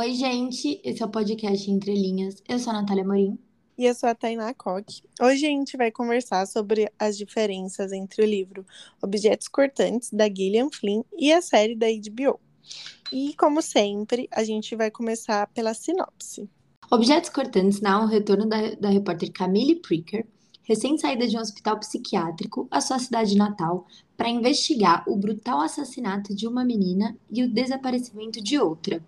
Oi, gente, esse é o podcast Entre Linhas. Eu sou a Natália Morim. E eu sou a Tainá Koch. Hoje a gente vai conversar sobre as diferenças entre o livro Objetos Cortantes, da Gillian Flynn, e a série da HBO. E, como sempre, a gente vai começar pela sinopse. Objetos Cortantes narra o retorno da, da repórter Camille Pricker, recém-saída de um hospital psiquiátrico, à sua cidade natal, para investigar o brutal assassinato de uma menina e o desaparecimento de outra,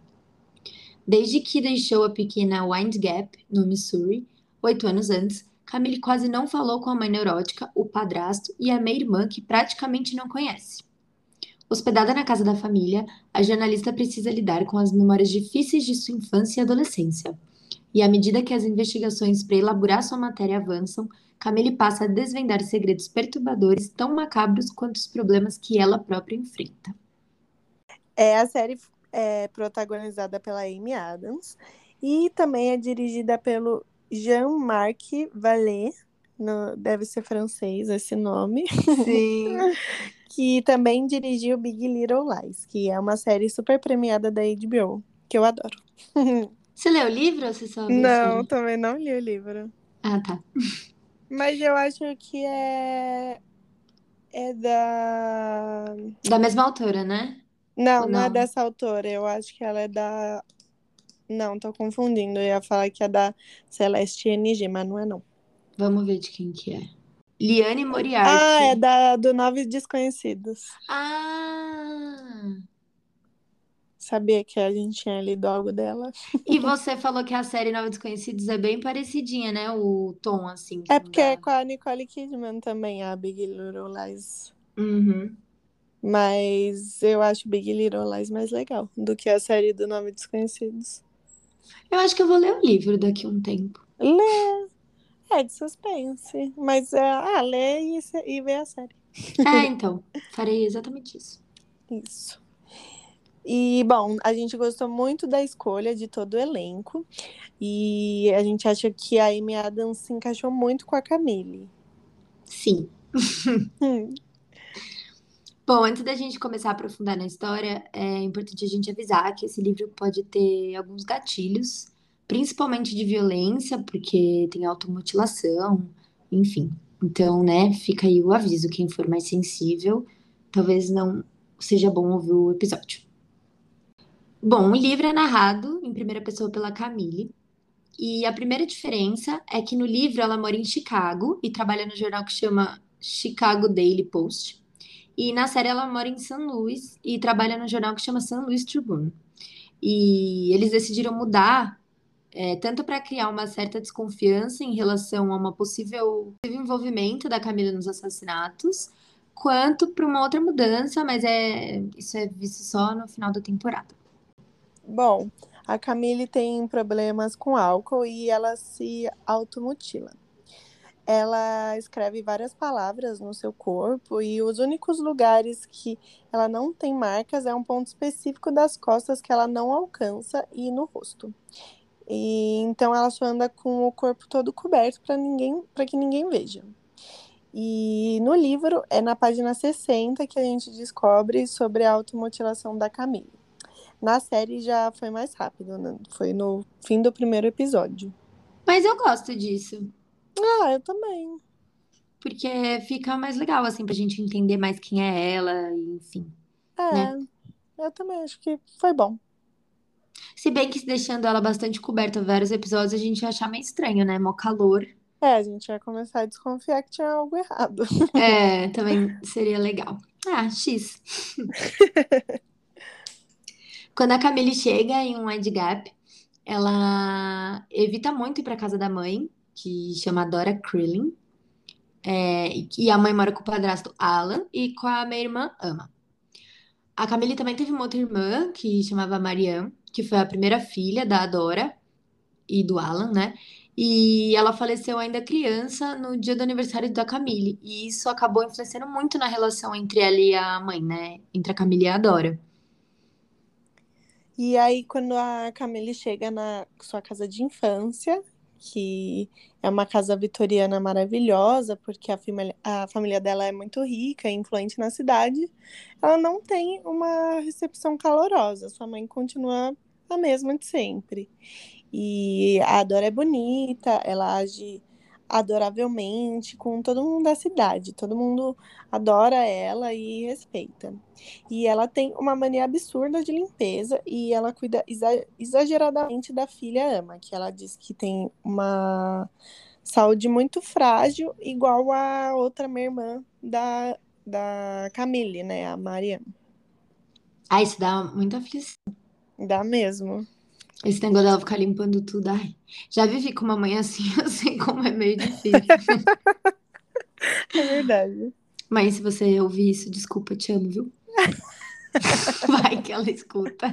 Desde que deixou a pequena Wind Gap, no Missouri, oito anos antes, Camille quase não falou com a mãe neurótica, o padrasto e a meia-irmã que praticamente não conhece. Hospedada na casa da família, a jornalista precisa lidar com as memórias difíceis de sua infância e adolescência. E à medida que as investigações para elaborar sua matéria avançam, Camille passa a desvendar segredos perturbadores tão macabros quanto os problemas que ela própria enfrenta. É, a série é protagonizada pela Amy Adams e também é dirigida pelo Jean-Marc Vallée, no, deve ser francês esse nome. Sim. que também dirigiu Big Little Lies, que é uma série super premiada da HBO, que eu adoro. Você leu o livro ou você só viu Não, também não li o livro. Ah, tá. Mas eu acho que é. É da. Da mesma autora, né? Não, não, é dessa autora. Eu acho que ela é da. Não, tô confundindo. Eu ia falar que é da Celeste NG, mas não é não. Vamos ver de quem que é. Liane Moriarty. Ah, é da, do Nove Desconhecidos. Ah! Sabia que a gente tinha lido algo dela. E você falou que a série Nove Desconhecidos é bem parecidinha, né? O tom, assim. É porque é com a Nicole Kidman também, a Big Little Lies. Uhum. Mas eu acho Big Little Lies mais legal do que a série do Nome Desconhecidos. Eu acho que eu vou ler o livro daqui a um tempo. Lê. É de suspense. Mas, é, ah, lê e, e vê a série. É, então. Farei exatamente isso. Isso. E, bom, a gente gostou muito da escolha de todo o elenco. E a gente acha que a Amy Adams se encaixou muito com a Camille. Sim. Bom, antes da gente começar a aprofundar na história, é importante a gente avisar que esse livro pode ter alguns gatilhos, principalmente de violência, porque tem automutilação, enfim. Então, né, fica aí o aviso, quem for mais sensível, talvez não seja bom ouvir o episódio. Bom, o livro é narrado em primeira pessoa pela Camille, e a primeira diferença é que no livro ela mora em Chicago e trabalha no jornal que chama Chicago Daily Post. E na série ela mora em São Luís e trabalha no jornal que chama São Luís Tribune. E eles decidiram mudar é, tanto para criar uma certa desconfiança em relação a uma possível envolvimento da Camila nos assassinatos, quanto para uma outra mudança, mas é isso é visto só no final da temporada. Bom, a Camille tem problemas com álcool e ela se automutila ela escreve várias palavras no seu corpo e os únicos lugares que ela não tem marcas é um ponto específico das costas que ela não alcança e no rosto. E então ela só anda com o corpo todo coberto para ninguém, para que ninguém veja. E no livro é na página 60 que a gente descobre sobre a automutilação da Camille. Na série já foi mais rápido, né? foi no fim do primeiro episódio. Mas eu gosto disso. Ah, eu também. Porque fica mais legal, assim, pra gente entender mais quem é ela, enfim. É, né? eu também acho que foi bom. Se bem que deixando ela bastante coberta vários episódios, a gente ia achar meio estranho, né? Mó calor. É, a gente ia começar a desconfiar que tinha algo errado. É, também seria legal. Ah, X. Quando a Camille chega em um Ed Gap, ela evita muito ir pra casa da mãe, que chama Dora Krillin. É, e a mãe mora com o padrasto Alan e com a minha irmã Ama. A Camille também teve uma outra irmã que chamava Marianne, que foi a primeira filha da Dora e do Alan, né? E ela faleceu ainda criança no dia do aniversário da Camille. E isso acabou influenciando muito na relação entre ela e a mãe, né? Entre a Camille e a Dora. E aí, quando a Camille chega na sua casa de infância, que é uma casa vitoriana maravilhosa, porque a família, a família dela é muito rica e influente na cidade, ela não tem uma recepção calorosa. Sua mãe continua a mesma de sempre. E a Dora é bonita, ela age adoravelmente com todo mundo da cidade. Todo mundo adora ela e respeita. E ela tem uma mania absurda de limpeza e ela cuida exageradamente da filha Ama, que ela diz que tem uma saúde muito frágil, igual a outra minha irmã da, da Camille, né, a Mariana. Ah, isso dá muita aflição. Dá mesmo. Esse negócio dela ficar limpando tudo. Ai, já vivi com uma mãe assim, eu sei como é meio difícil. é verdade. Mãe, se você ouvir isso, desculpa, te amo, viu? Vai que ela escuta.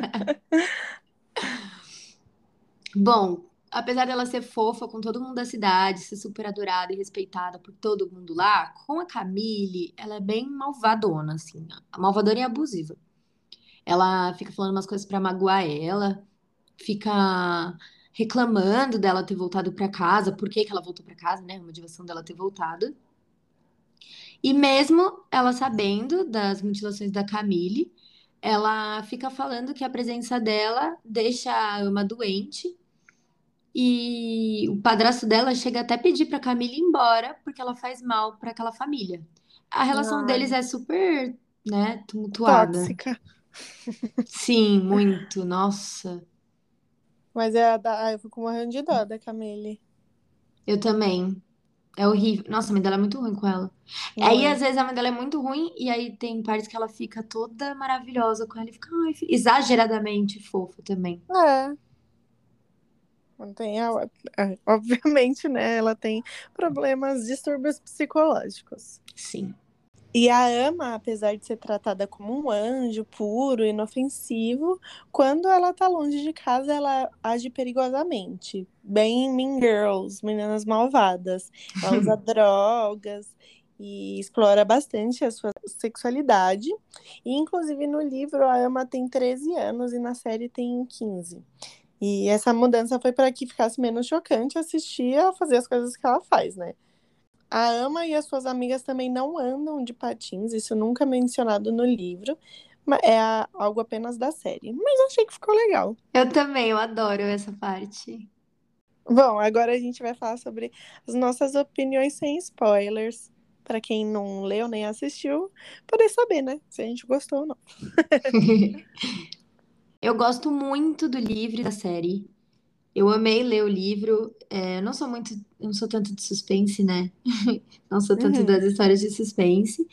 Bom, apesar dela ser fofa com todo mundo da cidade, ser super adorada e respeitada por todo mundo lá, com a Camille, ela é bem malvadona, assim. Malvadona e abusiva. Ela fica falando umas coisas para magoar ela fica reclamando dela ter voltado para casa, por que que ela voltou para casa, né? Uma motivação dela ter voltado. E mesmo ela sabendo das mutilações da Camille, ela fica falando que a presença dela deixa a Ama doente. E o padrasto dela chega até a pedir para Camille ir embora porque ela faz mal para aquela família. A relação Ai. deles é super, né, tumultuada. Tóxica. Sim, muito. Nossa. Mas é a da. Ah, eu fico morrendo de dó da Camille. Eu também. É horrível. Nossa, a mãe dela é muito ruim com ela. Aí, às vezes, a mãe dela é muito ruim, e aí tem partes que ela fica toda maravilhosa com ela e fica ai, exageradamente fofa também. É. Não tem, é, obviamente, né? Ela tem problemas, distúrbios psicológicos. Sim. E a Ama, apesar de ser tratada como um anjo puro, inofensivo, quando ela tá longe de casa, ela age perigosamente. Bem Mean Girls, meninas malvadas. Ela usa drogas e explora bastante a sua sexualidade. E, inclusive, no livro, a Ama tem 13 anos e na série tem 15. E essa mudança foi para que ficasse menos chocante assistir a fazer as coisas que ela faz, né? A Ama e as suas amigas também não andam de patins, isso nunca é mencionado no livro, é algo apenas da série. Mas achei que ficou legal. Eu também, eu adoro essa parte. Bom, agora a gente vai falar sobre as nossas opiniões sem spoilers. Para quem não leu nem assistiu, poder saber, né? Se a gente gostou ou não. eu gosto muito do livro e da série. Eu amei ler o livro. É, eu não sou muito, eu não sou tanto de suspense, né? Não sou tanto Uhum. das histórias de suspense,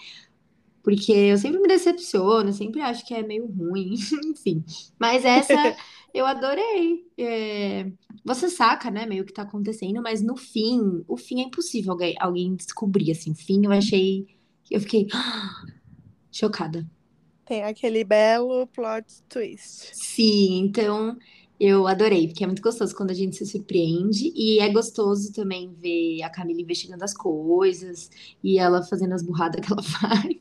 porque eu sempre me decepciono, sempre acho que é meio ruim, enfim. Mas essa eu adorei. É, você saca, né, meio que tá acontecendo, mas no fim, o fim é impossível alguém, alguém descobrir, assim. O fim eu achei, eu fiquei chocada. Tem aquele belo plot twist. Sim, então eu adorei, porque é muito gostoso quando a gente se surpreende. E é gostoso também ver a Camila investigando as coisas e ela fazendo as burradas que ela faz.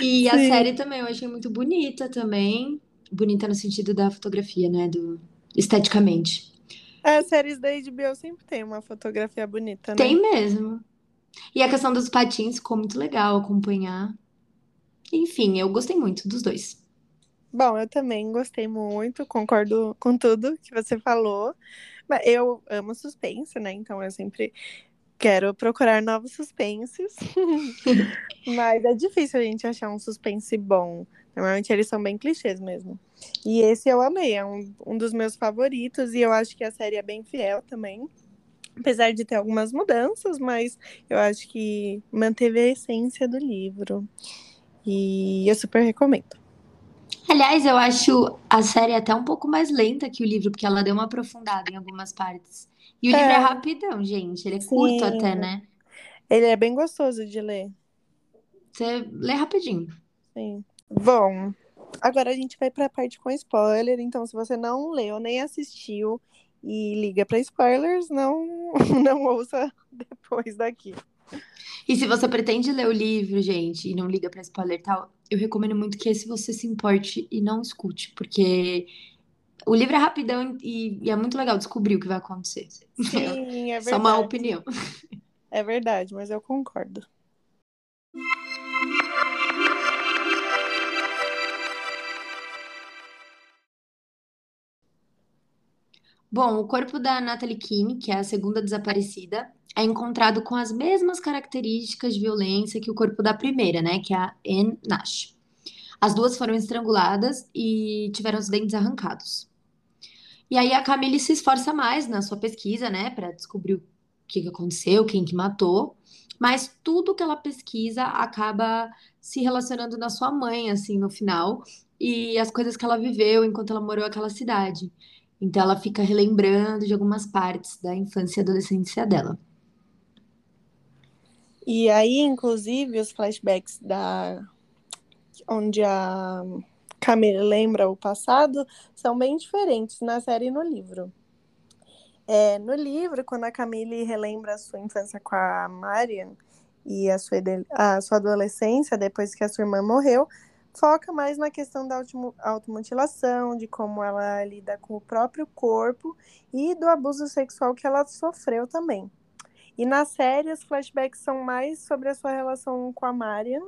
E a Sim. série também eu achei muito bonita também. Bonita no sentido da fotografia, né? Do... Esteticamente. As séries da HBO sempre tem uma fotografia bonita, né? Tem mesmo. E a questão dos patins ficou muito legal acompanhar. Enfim, eu gostei muito dos dois. Bom, eu também gostei muito, concordo com tudo que você falou. Eu amo suspense, né? Então eu sempre quero procurar novos suspenses. Mas é difícil a gente achar um suspense bom. Normalmente eles são bem clichês mesmo. E esse eu amei, é um, um dos meus favoritos. E eu acho que a série é bem fiel também. Apesar de ter algumas mudanças, mas eu acho que manteve a essência do livro. E eu super recomendo. Aliás, eu acho a série até um pouco mais lenta que o livro, porque ela deu uma aprofundada em algumas partes. E o livro é É, rapidão, gente. Ele é curto até, sim. né? Ele é bem gostoso de ler. Você lê rapidinho. Sim. Bom, agora a gente vai para a parte com spoiler. Então, se você não leu nem assistiu e liga para spoilers, não, não ouça depois daqui. E se você pretende ler o livro, gente, e não liga pra spoiler tal, eu recomendo muito que esse você se importe e não escute, porque o livro é rapidão e, e é muito legal descobrir o que vai acontecer. Sim, é Só uma verdade. opinião. É verdade, mas eu concordo. Bom, o corpo da Natalie Keane, que é a segunda desaparecida, é encontrado com as mesmas características de violência que o corpo da primeira, né, que é a Anne Nash. As duas foram estranguladas e tiveram os dentes arrancados. E aí a Camille se esforça mais na sua pesquisa, né, para descobrir o que, aconteceu, quem que matou. Mas tudo que ela pesquisa acaba se relacionando na sua mãe, assim, no final, e as coisas que ela viveu enquanto ela morou naquela cidade. Então ela fica relembrando de algumas partes da infância e adolescência dela. E aí, inclusive, os flashbacks da onde a Camille lembra o passado são bem diferentes na série e no livro. É, no livro, quando a Camille relembra a sua infância com a Marian e a sua, a sua adolescência depois que a sua irmã morreu, foca mais na questão da automutilação, de como ela lida com o próprio corpo e do abuso sexual que ela sofreu também. E na série, os flashbacks são mais sobre a sua relação com a Marian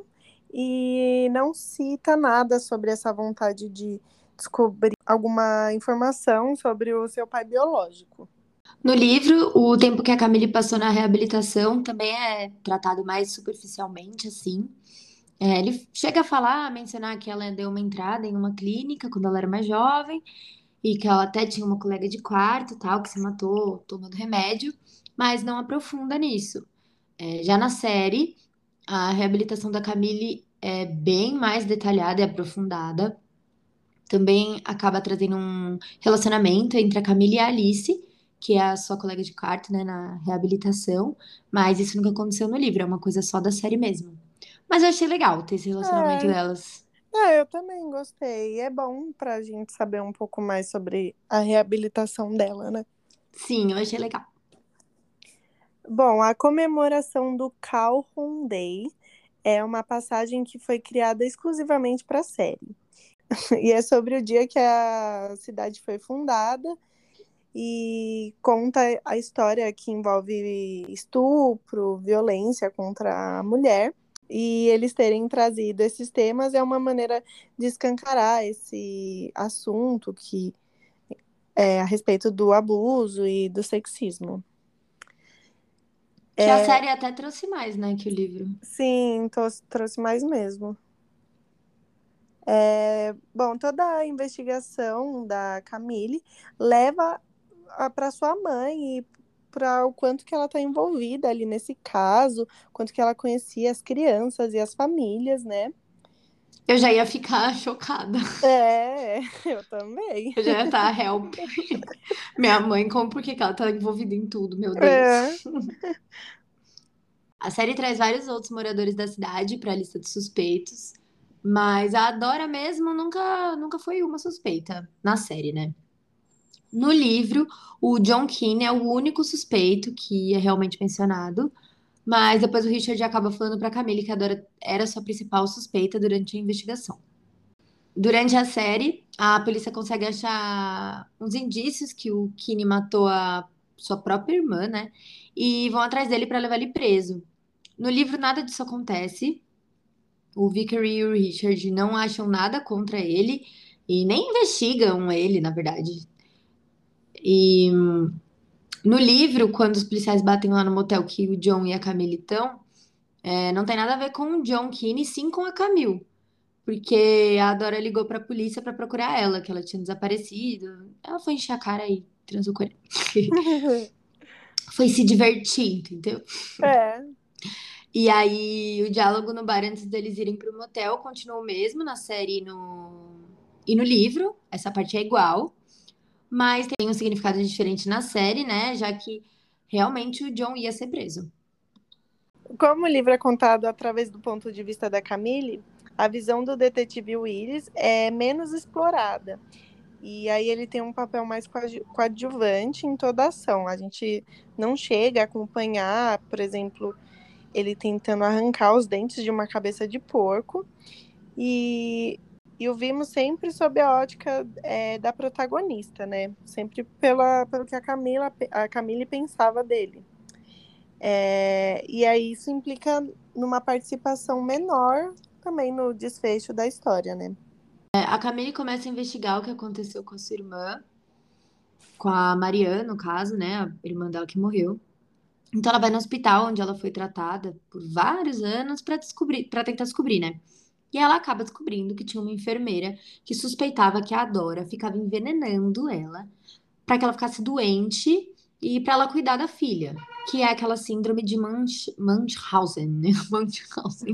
e não cita nada sobre essa vontade de descobrir alguma informação sobre o seu pai biológico. No livro, o tempo que a Camille passou na reabilitação também é tratado mais superficialmente, assim. É, ele chega a falar, a mencionar que ela deu uma entrada em uma clínica quando ela era mais jovem e que ela até tinha uma colega de quarto, tal, que se matou tomando remédio, mas não aprofunda nisso. É, já na série, a reabilitação da Camille é bem mais detalhada e aprofundada. Também acaba trazendo um relacionamento entre a Camille e a Alice, que é a sua colega de quarto, né, na reabilitação, mas isso nunca aconteceu no livro, é uma coisa só da série mesmo. Mas eu achei legal ter esse relacionamento é. delas. É, eu também gostei. É bom pra gente saber um pouco mais sobre a reabilitação dela, né? Sim, eu achei legal. Bom, a comemoração do Calhoun Day é uma passagem que foi criada exclusivamente para a série. e é sobre o dia que a cidade foi fundada e conta a história que envolve estupro, violência contra a mulher. E eles terem trazido esses temas é uma maneira de escancarar esse assunto que é a respeito do abuso e do sexismo. Que é... a série até trouxe mais, né, que o livro. Sim, trouxe mais mesmo. É, bom, toda a investigação da Camille leva para sua mãe e para o quanto que ela está envolvida ali nesse caso, quanto que ela conhecia as crianças e as famílias, né? Eu já ia ficar chocada. É, eu também. Eu já ia estar tá, help. Minha mãe, como por que ela tá envolvida em tudo, meu Deus. É. A série traz vários outros moradores da cidade para a lista de suspeitos, mas a Dora mesmo nunca, nunca foi uma suspeita na série, né? No livro, o John Keane é o único suspeito que é realmente mencionado, mas depois o Richard acaba falando para Camille que a Dora era sua principal suspeita durante a investigação. Durante a série, a polícia consegue achar uns indícios que o Keane matou a sua própria irmã, né? E vão atrás dele para levar ele preso. No livro, nada disso acontece. O Vickery e o Richard não acham nada contra ele e nem investigam ele, na verdade. E no livro, quando os policiais batem lá no motel que o John e a Camille estão, é, não tem nada a ver com o John Keane, sim com a Camille. Porque a Dora ligou pra polícia para procurar ela, que ela tinha desaparecido. Ela foi encher a cara e transou com ele. foi se divertir, entendeu? É. E aí, o diálogo no bar antes deles irem pro motel continua o mesmo na série e no, e no livro. Essa parte é igual mas tem um significado diferente na série, né? Já que realmente o John ia ser preso. Como o livro é contado através do ponto de vista da Camille, a visão do detetive Willis é menos explorada. E aí ele tem um papel mais coadjuvante em toda a ação. A gente não chega a acompanhar, por exemplo, ele tentando arrancar os dentes de uma cabeça de porco. E e o vimos sempre sob a ótica é, da protagonista, né? Sempre pela, pelo que a Camila a Camille pensava dele. É, e aí isso implica numa participação menor também no desfecho da história, né? É, a Camille começa a investigar o que aconteceu com a sua irmã com a Mariana, no caso, né? A irmã dela que morreu. Então ela vai no hospital onde ela foi tratada por vários anos para descobrir, para tentar descobrir, né? E ela acaba descobrindo que tinha uma enfermeira que suspeitava que a Dora ficava envenenando ela para que ela ficasse doente e para ela cuidar da filha, que é aquela síndrome de Munch, Munchausen, né? Munchausen.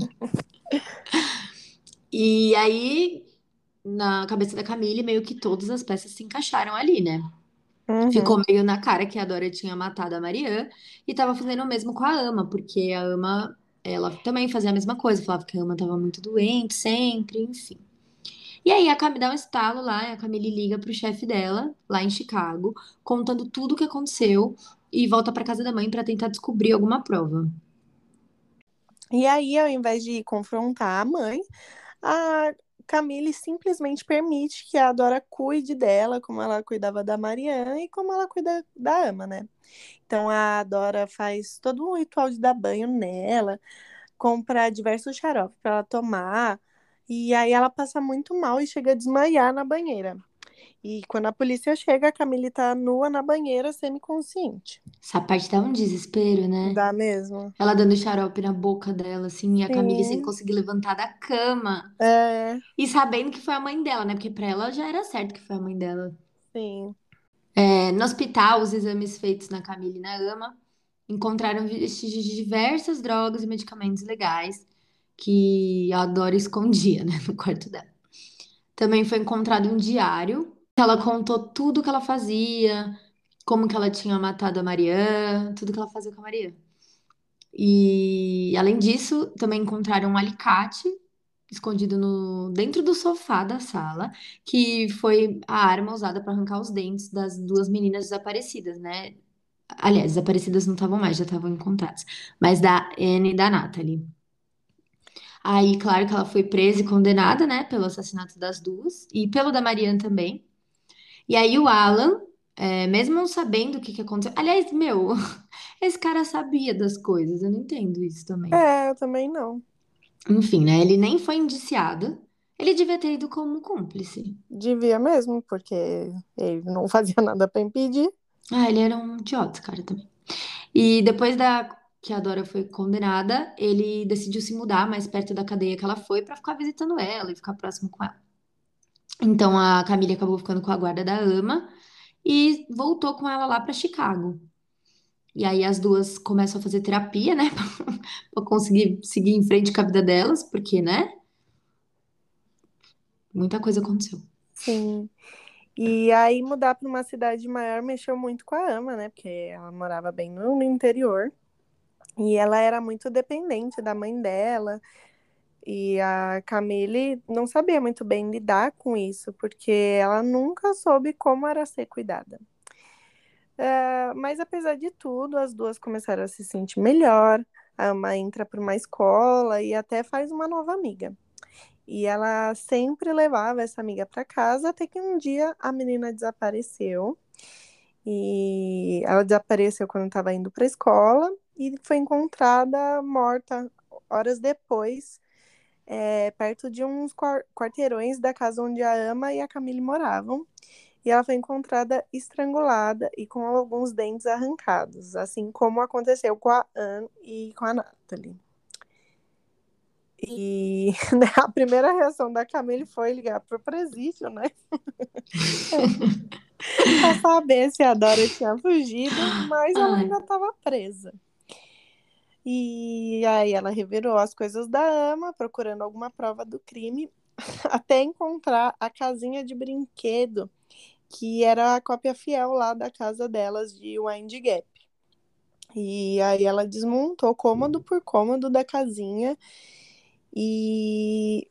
e aí, na cabeça da Camille, meio que todas as peças se encaixaram ali, né? Uhum. Ficou meio na cara que a Dora tinha matado a Marianne e estava fazendo o mesmo com a Ama, porque a Ama, ela também fazia a mesma coisa, falava que a Ama estava muito doente sempre, enfim. E aí a Camille dá um estalo lá, a Camille liga pro chefe dela, lá em Chicago, contando tudo o que aconteceu e volta para casa da mãe para tentar descobrir alguma prova. E aí, ao invés de confrontar a mãe, a Camille simplesmente permite que a Dora cuide dela, como ela cuidava da Mariana e como ela cuida da Ama, né? Então a Dora faz todo um ritual de dar banho nela, compra diversos xaropes para ela tomar, e aí ela passa muito mal e chega a desmaiar na banheira. E quando a polícia chega, a Camille tá nua na banheira, semi-consciente. Essa parte dá um desespero, né? Dá mesmo. Ela dando xarope na boca dela, assim, e a Camille sem Sim. conseguir levantar da cama. É, E sabendo que foi a mãe dela, né? Porque pra ela já era certo que foi a mãe dela. sim. É, no hospital, os exames feitos na Camille e na Ama encontraram vestígios de diversas drogas e medicamentos legais que a Dora escondia, né, no quarto dela. Também foi encontrado um diário. Ela contou tudo que ela fazia, como que ela tinha matado a Marianne, tudo que ela fazia com a Marianne. E além disso, também encontraram um alicate escondido no, dentro do sofá da sala, que foi a arma usada para arrancar os dentes das duas meninas desaparecidas, né? Aliás, desaparecidas não estavam mais, já estavam encontradas, mas da Anne e da Natalie. Aí, claro que ela foi presa e condenada, né, pelo assassinato das duas e pelo da Marianne também. E aí o Alan, é, mesmo não sabendo o que que aconteceu, aliás, meu, esse cara sabia das coisas, eu não entendo isso também. É, eu também não. Enfim, né? Ele nem foi indiciado. Ele devia ter ido como cúmplice. Devia mesmo, porque ele não fazia nada para impedir. Ah, ele era um idiota, cara, também. E depois da que a Dora foi condenada, ele decidiu se mudar mais perto da cadeia que ela foi pra ficar visitando ela e ficar próximo com ela. Então a Camille acabou ficando com a guarda da Ama e voltou com ela lá pra Chicago. E aí as duas começam a fazer terapia, né, Pra conseguir seguir em frente com a vida delas, porque, né? Muita coisa aconteceu. Sim. E aí mudar para uma cidade maior mexeu muito com a Ama, né? Porque ela morava bem no interior. E ela era muito dependente da mãe dela. E a Camille não sabia muito bem lidar com isso, porque ela nunca soube como era ser cuidada. Uh, mas apesar de tudo, as duas começaram a se sentir melhor. A Ama entra para uma escola e até faz uma nova amiga. E ela sempre levava essa amiga para casa, até que um dia a menina desapareceu. E ela desapareceu quando estava indo para a escola e foi encontrada morta horas depois, é, perto de uns quarteirões da casa onde a Ama e a Camille moravam. E ela foi encontrada estrangulada e com alguns dentes arrancados, assim como aconteceu com a Anne e com a Natalie. E né, a primeira reação da Camille foi ligar pro presídio, né? pra saber se a Dora tinha fugido, mas ela Ai. ainda estava presa. E aí ela revirou as coisas da ama, procurando alguma prova do crime, até encontrar a casinha de brinquedo, que era a cópia fiel lá da casa delas de Wind Gap. E aí ela desmontou cômodo por cômodo da casinha e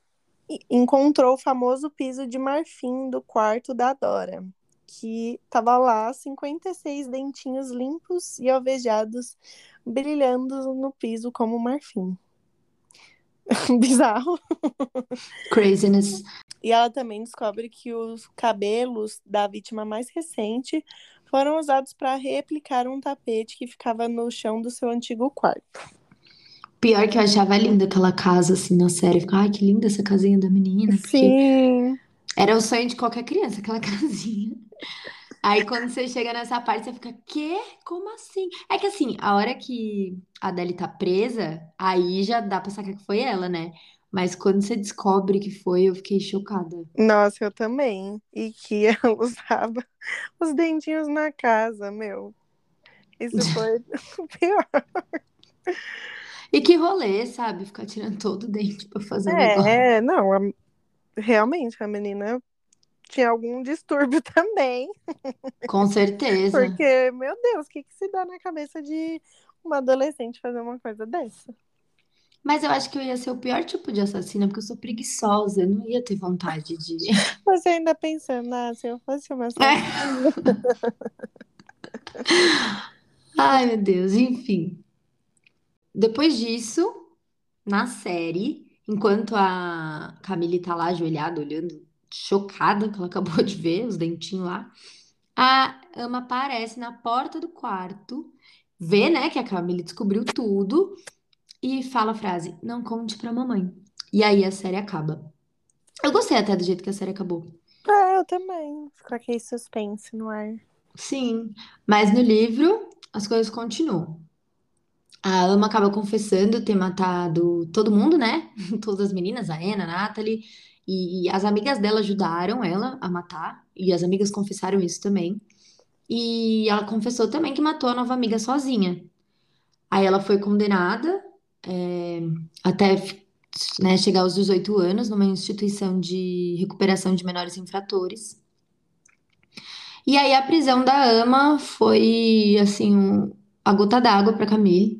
encontrou o famoso piso de marfim do quarto da Dora, que tava lá 56 dentinhos limpos e alvejados brilhando no piso como marfim. Bizarro. Craziness. E ela também descobre que os cabelos da vítima mais recente foram usados para replicar um tapete que ficava no chão do seu antigo quarto. Pior que eu achava linda aquela casa, assim, na série. Ficava, ai, que linda essa casinha da menina. Sim. era o sonho de qualquer criança, aquela casinha. Aí quando você chega nessa parte, você fica, quê? Como assim? É que assim, a hora que a Adele tá presa, aí já dá pra sacar que foi ela, né? Mas quando você descobre que foi, eu fiquei chocada. Nossa, eu também. E que ela usava os dentinhos na casa, meu. Isso foi o pior. E que rolê, sabe? Ficar tirando todo o dente pra fazer o negócio. É, não, a- realmente a menina tinha algum distúrbio também. Com certeza. Porque, meu Deus, o que, que se dá na cabeça de uma adolescente fazer uma coisa dessa? Mas eu acho que eu ia ser o pior tipo de assassina, porque eu sou preguiçosa, eu não ia ter vontade de. Você ainda pensando, ah, se eu fosse uma É. assassina. Ai, meu Deus, enfim. Depois disso, na série, enquanto a Camille tá lá ajoelhada, olhando, chocada, que ela acabou de ver os dentinhos lá, a Ama aparece na porta do quarto, vê, né, que a Camille descobriu tudo e fala a frase: Não conte pra mamãe. E aí a série acaba. Eu gostei até do jeito que a série acabou. Ah, eu também. Ficou aquele suspense no ar. Sim, mas no livro as coisas continuam. A Ama acaba confessando ter matado todo mundo, né? Todas as meninas, a Anna, a Natalie, e as amigas dela ajudaram ela a matar, e as amigas confessaram isso também. E ela confessou também que matou a nova amiga sozinha. Aí ela foi condenada é, até né, chegar aos 18 anos numa instituição de recuperação de menores infratores. E aí a prisão da Ama foi assim um- a gota d'água para Camille.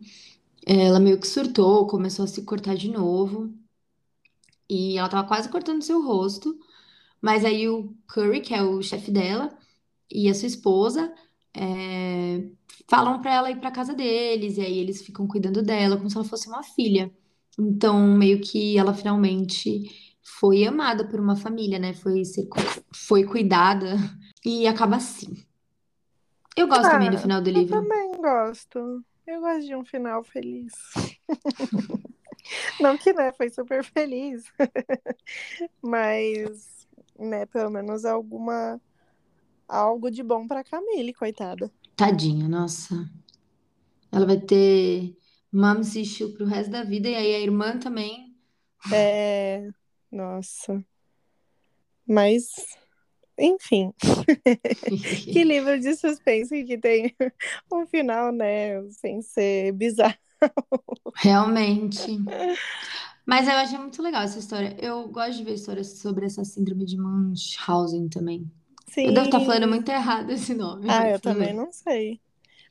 Ela meio que surtou, começou a se cortar de novo. E ela tava quase cortando seu rosto. Mas aí o Curry, que é o chefe dela, e a sua esposa é, falam pra ela ir pra casa deles. E aí eles ficam cuidando dela como se ela fosse uma filha. Então, meio que ela finalmente foi amada por uma família, né? Foi, ser, foi cuidada. E acaba assim. Eu gosto também do Ah, final do eu livro. também gosto. Eu gosto de um final feliz. Não que, né, foi super feliz. Mas, né, pelo menos alguma algo de bom pra Camille, coitada. Tadinha, nossa. Ela vai ter mom's issue pro resto da vida. E aí a irmã também. É, nossa. Mas, enfim, que livro de suspense que tem um final, né, sem ser bizarro. Realmente. Mas eu achei muito legal essa história. Eu gosto de ver histórias sobre essa síndrome de Munchausen também. Eu devo estar falando muito errado esse nome. Ah, eu também não sei.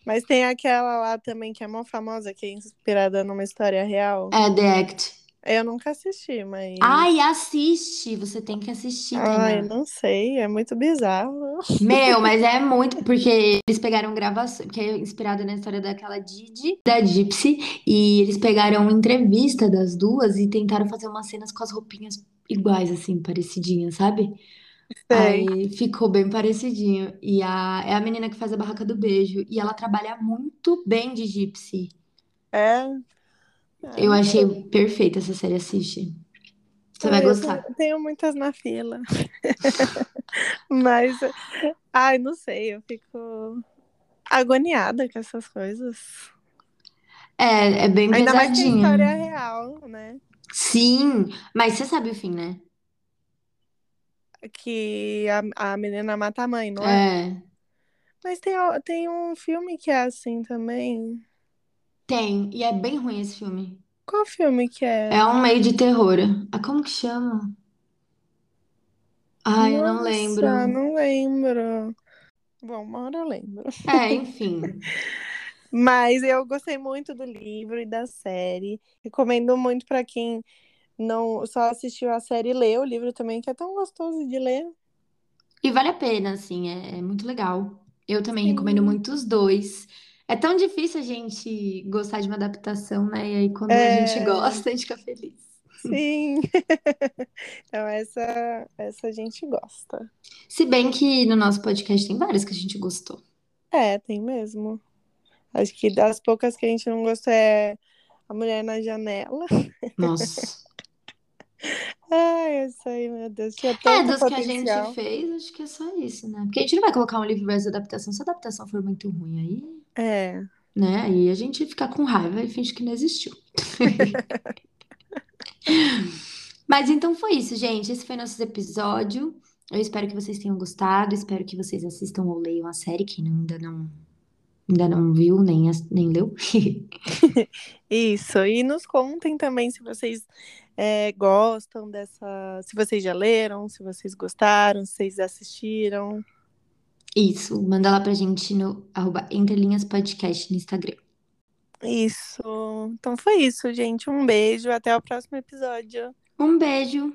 Mas tem aquela lá também que é mó famosa, que é inspirada numa história real. É The Act. Eu nunca assisti, mas. Ai, assiste! Você tem que assistir, Ai, Tainá. não sei, é muito bizarro. Meu, mas é muito. Porque eles pegaram gravação. Que é inspirada na história daquela Didi, da Gypsy. E eles pegaram entrevista das duas e tentaram fazer umas cenas com as roupinhas iguais, assim, parecidinhas, sabe? Sei. Aí ficou bem parecidinho. E a, é a menina que faz a barraca do beijo. E ela trabalha muito bem de Gypsy. É. Ah, Eu não achei sei. perfeita essa série, assiste. Você vai Ah, eu gostar. tenho, tenho muitas na fila. Mas, ai, não sei, eu fico agoniada com essas coisas. É, é bem Ainda mais que a história é real, né? Sim, mas você sabe o fim, né? Que a, a menina mata a mãe, não é? É, Mas tem, tem um filme que é assim também. Tem. E é bem ruim esse filme. Qual filme que é? É um meio de terror. Ah, como que chama? Ai, eu não Nossa, lembro. não lembro. Bom, uma hora eu lembro. É, enfim. Mas eu gostei muito do livro e da série. Recomendo muito pra quem não só assistiu a série ler o livro também, que é tão gostoso de ler. E vale a pena, assim, é, é muito legal. Eu também recomendo Sim. muito os dois. É tão difícil a gente gostar de uma adaptação, né? E aí quando a gente É, gosta, a gente fica feliz. sim. Então essa essa a gente gosta. Se bem que no nosso podcast tem várias que a gente gostou. É, tem mesmo. Acho que das poucas que a gente não gostou é A Mulher na Janela. Nossa. Ai, isso aí, meu Deus, tinha tanto É, dos que a potencial. gente fez, acho que é só isso, né? Porque a gente não vai colocar um livro versus adaptação se a adaptação for muito ruim aí, É. né? Aí a gente fica com raiva e finge que não existiu. Mas então foi isso, gente. Esse foi nosso episódio. Eu espero que vocês tenham gostado. Espero que vocês assistam ou leiam a série, quem ainda não, ainda não viu, nem, nem leu. Isso. E nos contem também se vocês é, gostam dessa. Se vocês já leram, se vocês gostaram, se vocês assistiram. Isso. Manda lá pra gente no arroba Entrelinhas Podcast no Instagram. Isso. Então foi isso, gente. Um beijo. Até o próximo episódio. Um beijo.